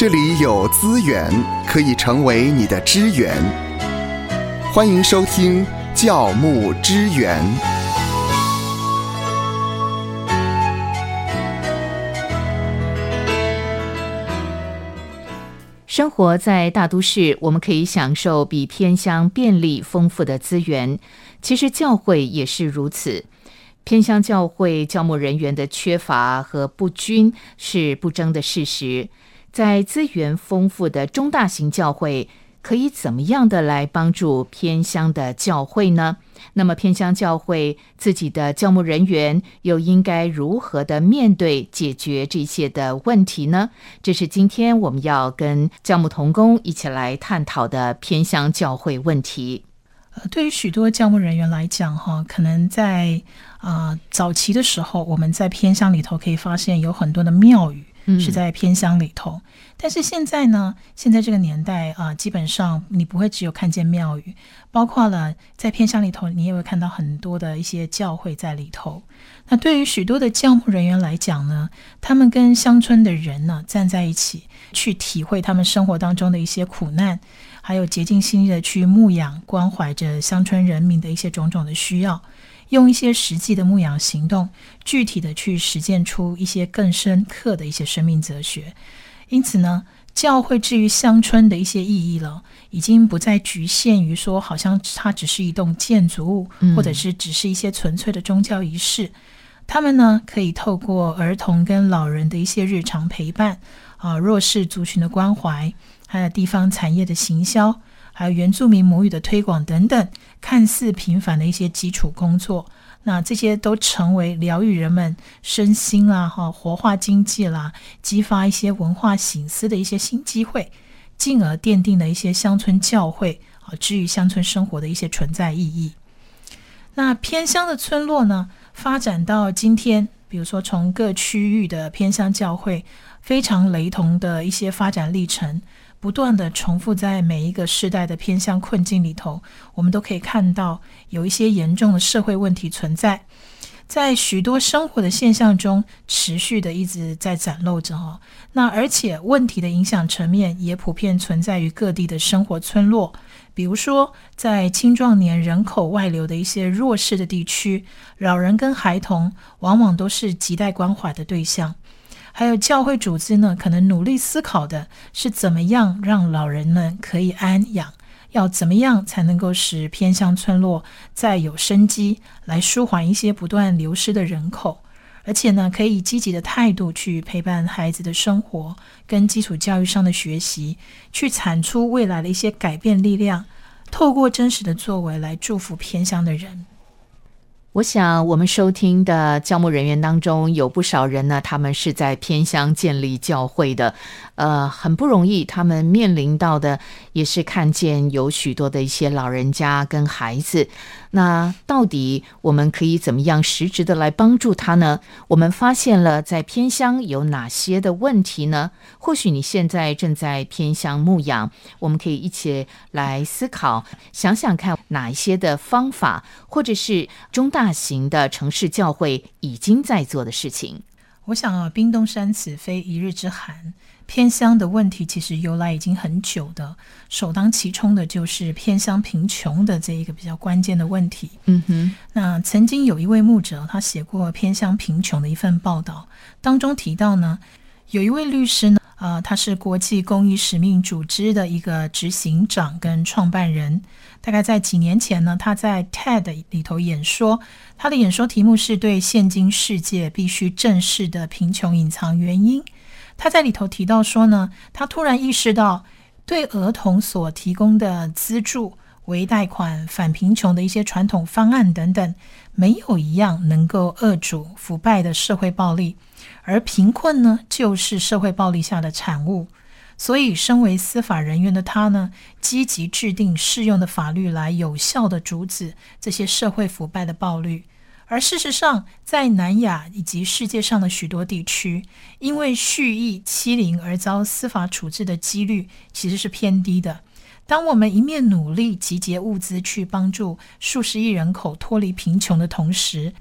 这里有资源可以成为你的支援。欢迎收听教牧支援。生活在大都市，我们可以享受比偏乡便利丰富的资源。其实教会也是如此。偏乡教会教牧人员的缺乏和不均是不争的事实。在资源丰富的中大型教会，可以怎么样的来帮助偏乡的教会呢？那么偏乡教会自己的教牧人员又应该如何的面对解决这些的问题呢？这是今天我们要跟教牧同工一起来探讨的偏乡教会问题。呃，对于许多教牧人员来讲，哈，可能在啊早期的时候，我们在偏乡里头可以发现有很多的庙宇是在偏乡里头。但是现在呢，现在这个年代啊，基本上你不会只有看见庙宇，包括了在偏乡里头，你也会看到很多的一些教会在里头。那对于许多的教牧人员来讲呢，他们跟乡村的人呢站在一起，去体会他们生活当中的一些苦难。还有竭尽心力的去牧养、关怀着乡村人民的一些种种的需要，用一些实际的牧养行动，具体的去实践出一些更深刻的一些生命哲学。因此呢，教会至于乡村的一些意义了，已经不再局限于说，好像它只是一栋建筑物，或者是只是一些纯粹的宗教仪式。他们呢，可以透过儿童跟老人的一些日常陪伴，啊，弱势族群的关怀。还有地方产业的行销，还有原住民母语的推广等等，看似平凡的一些基础工作，那这些都成为疗愈人们身心啦、哈活化经济啦、激发一些文化醒思的一些新机会，进而奠定了一些乡村教会啊，治愈乡村生活的一些存在意义。那偏乡的村落呢，发展到今天，比如说从各区域的偏乡教会，非常雷同的一些发展历程。不断的重复在每一个世代的偏向困境里头，我们都可以看到有一些严重的社会问题存在，在许多生活的现象中持续的一直在展露着哈。那而且问题的影响层面也普遍存在于各地的生活村落，比如说在青壮年人口外流的一些弱势的地区，老人跟孩童往往都是亟待关怀的对象。还有教会组织呢，可能努力思考的是怎么样让老人们可以安养，要怎么样才能够使偏乡村落再有生机，来舒缓一些不断流失的人口，而且呢，可以以积极的态度去陪伴孩子的生活跟基础教育上的学习，去产出未来的一些改变力量，透过真实的作为来祝福偏乡的人。我想，我们收听的教牧人员当中有不少人呢，他们是在偏乡建立教会的，呃，很不容易。他们面临到的也是看见有许多的一些老人家跟孩子。那到底我们可以怎么样实质的来帮助他呢？我们发现了在偏乡有哪些的问题呢？或许你现在正在偏乡牧养，我们可以一起来思考，想想看哪一些的方法，或者是中大型的城市教会已经在做的事情。我想啊，冰冻山此非一日之寒。偏乡的问题其实由来已经很久的，首当其冲的就是偏乡贫穷的这一个比较关键的问题。嗯哼，那曾经有一位牧者，他写过偏乡贫穷的一份报道，当中提到呢，有一位律师呢，啊，他是国际公益使命组织的一个执行长跟创办人。大概在几年前呢，他在 TED 里头演说，他的演说题目是对现今世界必须正视的贫穷隐藏原因。他在里头提到说呢，他突然意识到，对儿童所提供的资助、微贷款、反贫穷的一些传统方案等等，没有一样能够遏阻腐败的社会暴力，而贫困呢，就是社会暴力下的产物。所以，身为司法人员的他呢，积极制定适用的法律来有效的阻止这些社会腐败的暴力。而事实上，在南亚以及世界上的许多地区，因为蓄意欺凌而遭司法处置的几率其实是偏低的。当我们一面努力集结物资去帮助数十亿人口脱离贫穷的同时，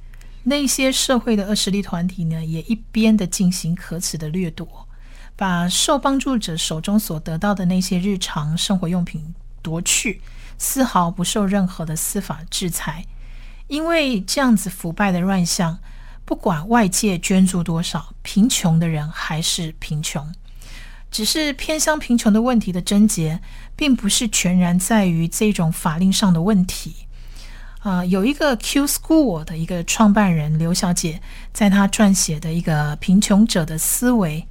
那些社会的恶势力团体呢，也一边的进行可耻的掠夺。把受帮助者手中所得到的那些日常生活用品夺去，丝毫不受任何的司法制裁。因为这样子腐败的乱象，不管外界捐助多少，贫穷的人还是贫穷。只是偏乡贫穷的问题的症结，并不是全然在于这种法令上的问题。啊，有一个 Q School 的一个创办人刘小姐，在她撰写的一个《贫穷者的思维》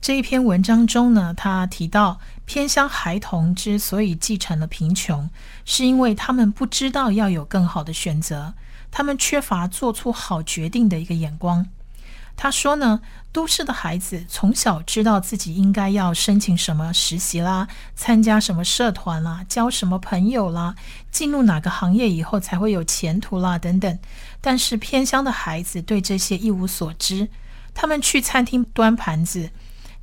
这一篇文章中呢，她提到，偏乡孩童之所以继承了贫穷，是因为他们不知道要有更好的选择，他们缺乏做出好决定的一个眼光。他说呢，都市的孩子从小知道自己应该要申请什么实习啦，参加什么社团啦，交什么朋友啦，进入哪个行业以后才会有前途啦，等等。但是偏乡的孩子对这些一无所知，他们去餐厅端盘子，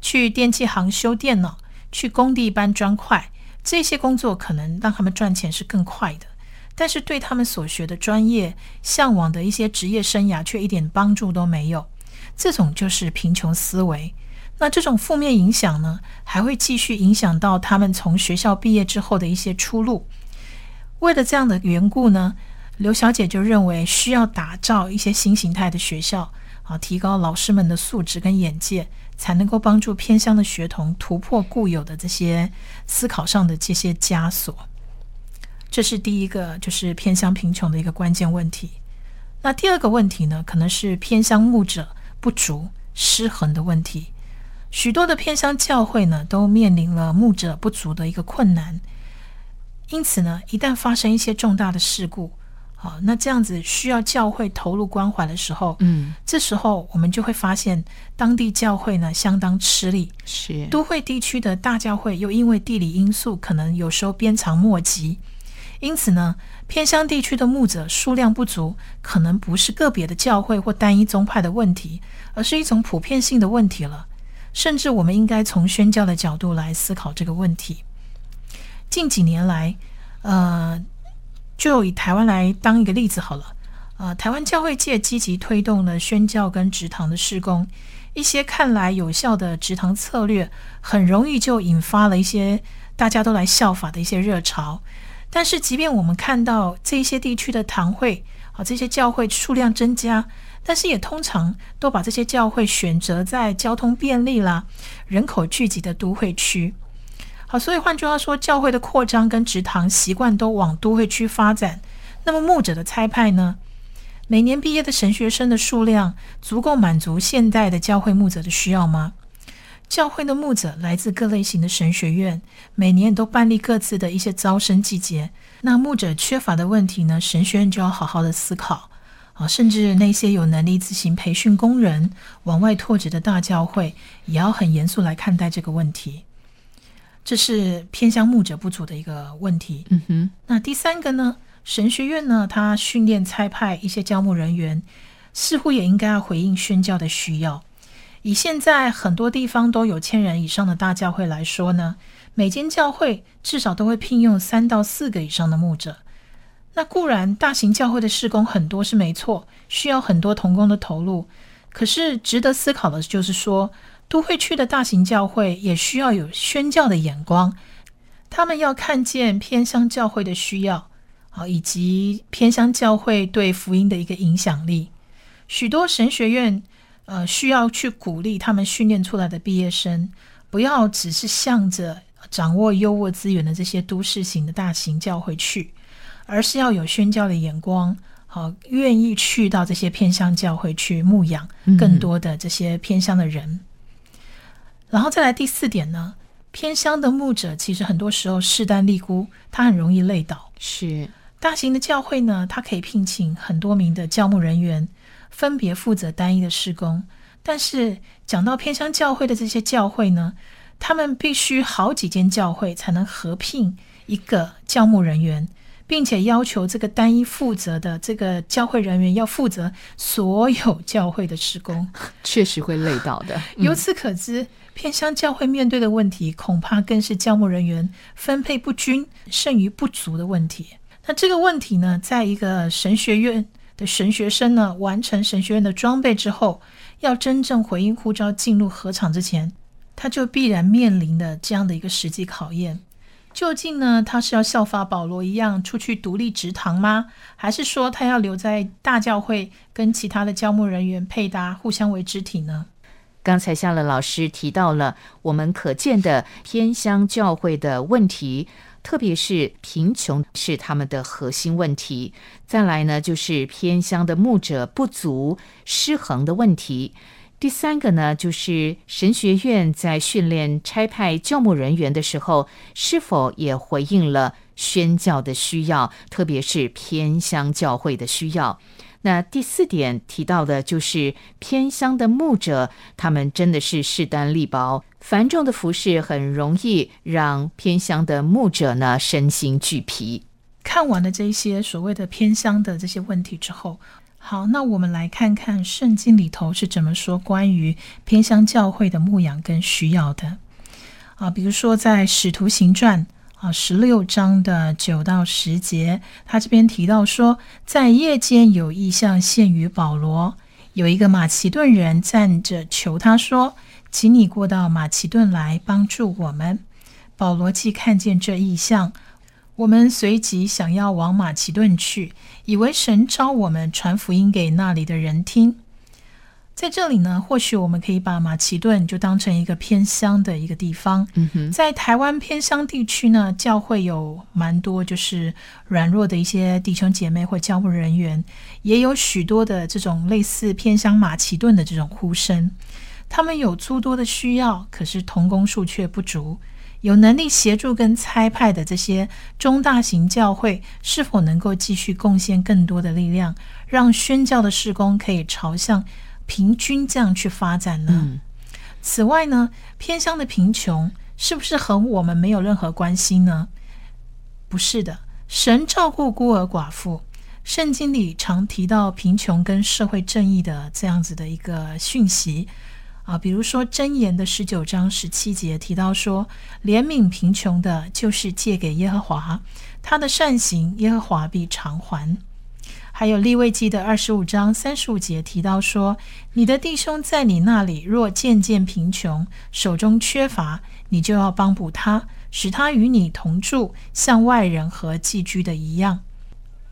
去电器行修电脑，去工地搬砖块，这些工作可能让他们赚钱是更快的，但是对他们所学的专业、向往的一些职业生涯却一点帮助都没有。这种就是贫穷思维，那这种负面影响呢，还会继续影响到他们从学校毕业之后的一些出路。为了这样的缘故呢，刘小姐就认为需要打造一些新形态的学校，啊，提高老师们的素质跟眼界，才能够帮助偏乡的学童突破固有的这些思考上的这些枷锁。这是第一个，就是偏乡贫穷的一个关键问题。那第二个问题呢，可能是偏乡牧者。不足、失衡的问题，许多的偏乡教会呢，都面临了牧者不足的一个困难。因此呢，一旦发生一些重大的事故，好，那这样子需要教会投入关怀的时候，嗯，这时候我们就会发现，当地教会呢相当吃力。是都会地区的大教会，又因为地理因素，可能有时候鞭长莫及。因此呢，偏乡地区的牧者数量不足，可能不是个别的教会或单一宗派的问题，而是一种普遍性的问题了。甚至我们应该从宣教的角度来思考这个问题。近几年来，呃，就以台湾来当一个例子好了。呃，台湾教会界积极推动了宣教跟职堂的施工，一些看来有效的职堂策略，很容易就引发了一些大家都来效法的一些热潮。但是，即便我们看到这些地区的堂会啊，这些教会数量增加，但是也通常都把这些教会选择在交通便利啦、人口聚集的都会区。好，所以换句话说，教会的扩张跟职堂习惯都往都会区发展。那么，牧者的差派呢？每年毕业的神学生的数量足够满足现代的教会牧者的需要吗？教会的牧者来自各类型的神学院，每年都办理各自的一些招生季节。那牧者缺乏的问题呢？神学院就要好好的思考啊，甚至那些有能力自行培训工人、往外拓殖的大教会，也要很严肃来看待这个问题。这是偏向牧者不足的一个问题。嗯哼。那第三个呢？神学院呢？它训练差派一些教牧人员，似乎也应该要回应宣教的需要。以现在很多地方都有千人以上的大教会来说呢，每间教会至少都会聘用三到四个以上的牧者。那固然大型教会的施工很多是没错，需要很多童工的投入。可是值得思考的就是说，都会区的大型教会也需要有宣教的眼光，他们要看见偏乡教会的需要啊，以及偏乡教会对福音的一个影响力。许多神学院。呃，需要去鼓励他们训练出来的毕业生，不要只是向着掌握优渥资源的这些都市型的大型教会去，而是要有宣教的眼光，好，愿意去到这些偏乡教会去牧养更多的这些偏乡的人。然后再来第四点呢，偏乡的牧者其实很多时候势单力孤，他很容易累倒。是大型的教会呢，他可以聘请很多名的教牧人员。分别负责单一的施工，但是讲到偏乡教会的这些教会呢，他们必须好几间教会才能合聘一个教牧人员，并且要求这个单一负责的这个教会人员要负责所有教会的施工，确实会累到的。由此可知，偏乡教会面对的问题，恐怕更是教牧人员分配不均、剩余不足的问题。那这个问题呢，在一个神学院。的神学生呢，完成神学院的装备之后，要真正回应呼召进入合场之前，他就必然面临的这样的一个实际考验。究竟呢，他是要效法保罗一样出去独立职堂吗？还是说他要留在大教会跟其他的教牧人员配搭，互相为肢体呢？刚才夏乐老师提到了我们可见的偏乡教会的问题，特别是贫穷是他们的核心问题。再来呢，就是偏乡的牧者不足、失衡的问题。第三个呢，就是神学院在训练差派教牧人员的时候，是否也回应了宣教的需要，特别是偏乡教会的需要。那第四点提到的就是偏乡的牧者，他们真的是势单力薄，繁重的服饰很容易让偏乡的牧者呢身心俱疲。看完了这些所谓的偏乡的这些问题之后。好，那我们来看看圣经里头是怎么说关于偏向教会的牧养跟需要的啊。比如说在使徒行传啊十六章的九到十节，他这边提到说，在夜间有异象现于保罗，有一个马其顿人站着求他说：“请你过到马其顿来帮助我们。”保罗既看见这异象。我们随即想要往马其顿去，以为神召我们传福音给那里的人听。在这里呢，或许我们可以把马其顿就当成一个偏乡的一个地方。嗯哼，在台湾偏乡地区呢，教会有蛮多就是软弱的一些弟兄姐妹或教务人员，也有许多的这种类似偏乡马其顿的这种呼声。他们有诸多的需要，可是同工数却不足。有能力协助跟差派的这些中大型教会，是否能够继续贡献更多的力量，让宣教的事工可以朝向平均这样去发展呢？此外呢，偏乡的贫穷是不是和我们没有任何关系呢？不是的，神照顾孤儿寡妇，圣经里常提到贫穷跟社会正义的这样子的一个讯息。啊，比如说《箴言》的十九章十七节提到说，怜悯贫穷的，就是借给耶和华，他的善行耶和华必偿还。还有《利未记》的二十五章三十五节提到说，你的弟兄在你那里若渐渐贫穷，手中缺乏，你就要帮补他，使他与你同住，像外人和寄居的一样。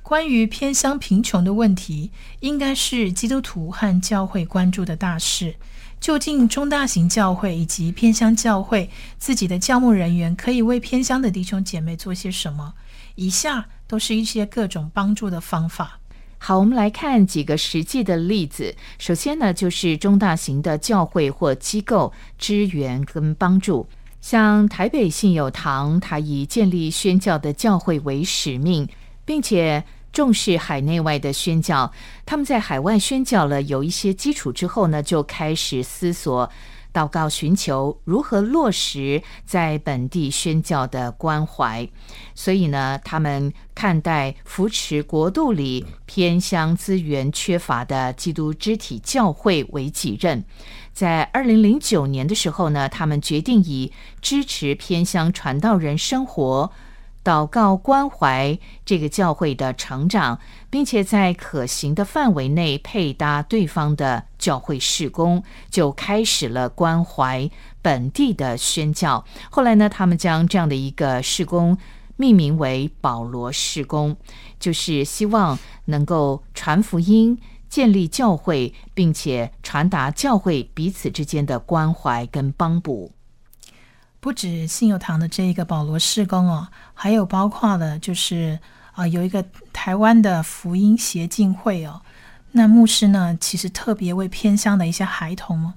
关于偏乡贫穷的问题，应该是基督徒和教会关注的大事。究竟中大型教会以及偏乡教会自己的教牧人员可以为偏乡的弟兄姐妹做些什么？以下都是一些各种帮助的方法。好，我们来看几个实际的例子。首先呢，就是中大型的教会或机构支援跟帮助，像台北信友堂，它以建立宣教的教会为使命，并且。重视海内外的宣教，他们在海外宣教了有一些基础之后呢，就开始思索、祷告、寻求如何落实在本地宣教的关怀。所以呢，他们看待扶持国度里偏乡资源缺乏的基督肢体教会为己任。在二零零九年的时候呢，他们决定以支持偏乡传道人生活。祷告关怀这个教会的成长，并且在可行的范围内配搭对方的教会事工，就开始了关怀本地的宣教。后来呢，他们将这样的一个事工命名为“保罗事工”，就是希望能够传福音、建立教会，并且传达教会彼此之间的关怀跟帮补。不止信友堂的这一个保罗事工哦，还有包括了就是啊，有一个台湾的福音协进会哦，那牧师呢其实特别为偏乡的一些孩童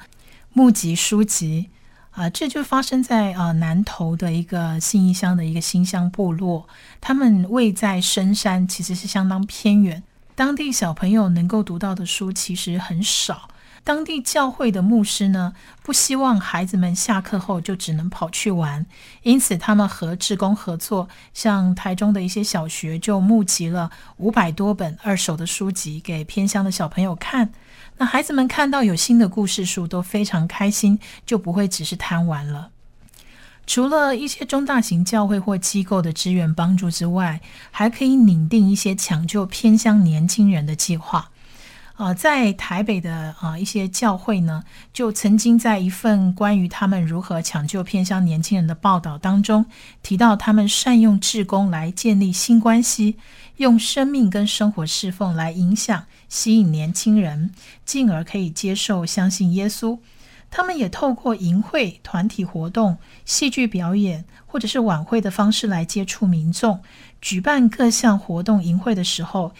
募集书籍啊，这就发生在啊南投的一个信义乡的一个新乡部落，他们位在深山，其实是相当偏远，当地小朋友能够读到的书其实很少。当地教会的牧师呢，不希望孩子们下课后就只能跑去玩，因此他们和志工合作，像台中的一些小学就募集了五百多本二手的书籍给偏乡的小朋友看。那孩子们看到有新的故事书都非常开心，就不会只是贪玩了。除了一些中大型教会或机构的支援帮助之外，还可以拟定一些抢救偏乡年轻人的计划。啊，在台北的啊一些教会呢，就曾经在一份关于他们如何抢救偏乡年轻人的报道当中，提到他们善用志工来建立新关系，用生命跟生活侍奉来影响、吸引年轻人，进而可以接受、相信耶稣。他们也透过营会、团体活动、戏剧表演或者是晚会的方式来接触民众，举办各项活动、营会的时候。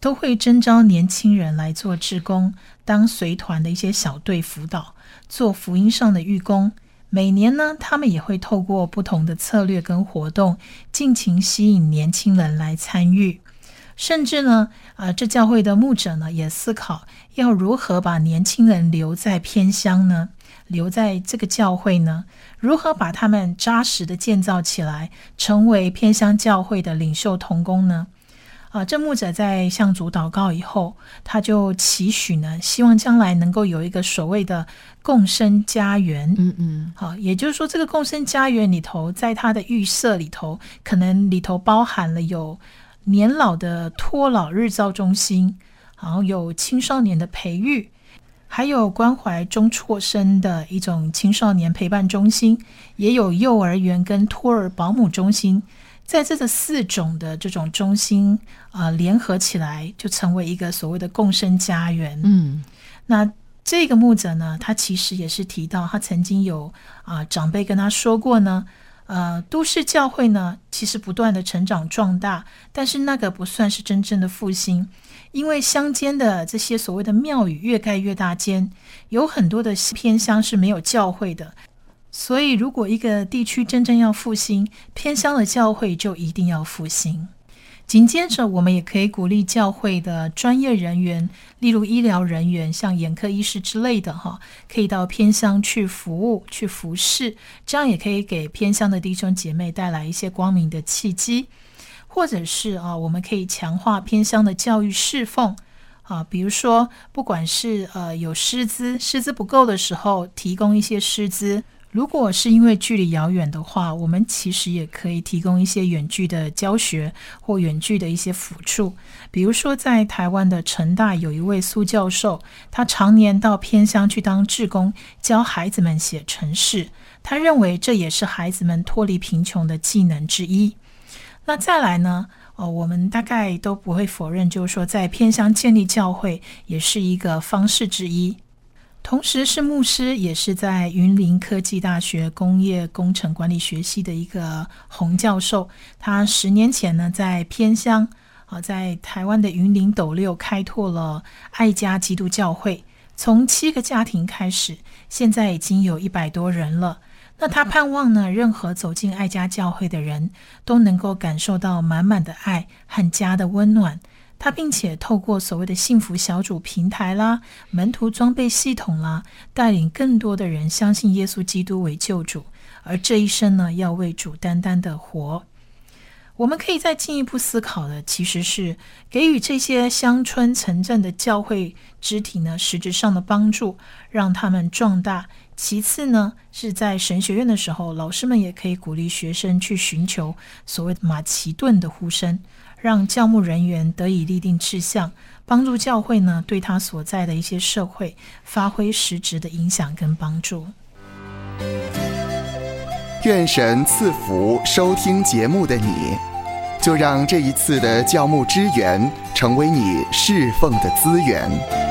都会征召年轻人来做志工，当随团的一些小队辅导，做福音上的义工。每年呢，他们也会透过不同的策略跟活动，尽情吸引年轻人来参与。甚至呢，啊，这教会的牧者呢，也思考要如何把年轻人留在偏乡呢？留在这个教会呢？如何把他们扎实的建造起来，成为偏乡教会的领袖同工呢？啊，这牧者在向主祷告以后，他就期许呢，希望将来能够有一个所谓的共生家园。嗯嗯，好，也就是说，这个共生家园里头，在他的预设里头，可能里头包含了有年老的托老日照中心，然后有青少年的培育，还有关怀中辍生的一种青少年陪伴中心，也有幼儿园跟托儿保姆中心。在这个四种的这种中心啊联合起来，就成为一个所谓的共生家园。嗯，那这个牧者呢，他其实也是提到，他曾经有啊长辈跟他说过呢，呃，都市教会呢其实不断的成长壮大，但是那个不算是真正的复兴，因为乡间的这些所谓的庙宇越盖越大间，有很多的偏乡是没有教会的。所以，如果一个地区真正要复兴，偏乡的教会就一定要复兴。紧接着，我们也可以鼓励教会的专业人员，例如医疗人员，像眼科医师之类的，哈，可以到偏乡去服务、去服侍，这样也可以给偏乡的弟兄姐妹带来一些光明的契机。或者是啊，我们可以强化偏乡的教育侍奉啊，比如说，不管是呃有师资，师资不够的时候，提供一些师资。如果是因为距离遥远的话，我们其实也可以提供一些远距的教学或远距的一些辅助。比如说，在台湾的成大有一位苏教授，他常年到偏乡去当志工，教孩子们写程式。他认为这也是孩子们脱离贫穷的技能之一。那再来呢？哦，我们大概都不会否认，就是说在偏乡建立教会也是一个方式之一。同时是牧师，也是在云林科技大学工业工程管理学系的一个洪教授。他十年前呢，在偏乡啊，在台湾的云林斗六开拓了爱家基督教会，从七个家庭开始，现在已经有一百多人了。那他盼望呢，任何走进爱家教会的人都能够感受到满满的爱和家的温暖。他并且透过所谓的幸福小组平台啦、门徒装备系统啦，带领更多的人相信耶稣基督为救主，而这一生呢，要为主单单的活。我们可以再进一步思考的，其实是给予这些乡村城镇的教会肢体呢，实质上的帮助，让他们壮大。其次呢，是在神学院的时候，老师们也可以鼓励学生去寻求所谓的马其顿的呼声。让教牧人员得以立定志向，帮助教会呢对他所在的一些社会发挥实质的影响跟帮助。愿神赐福收听节目的你，就让这一次的教牧支援成为你侍奉的资源。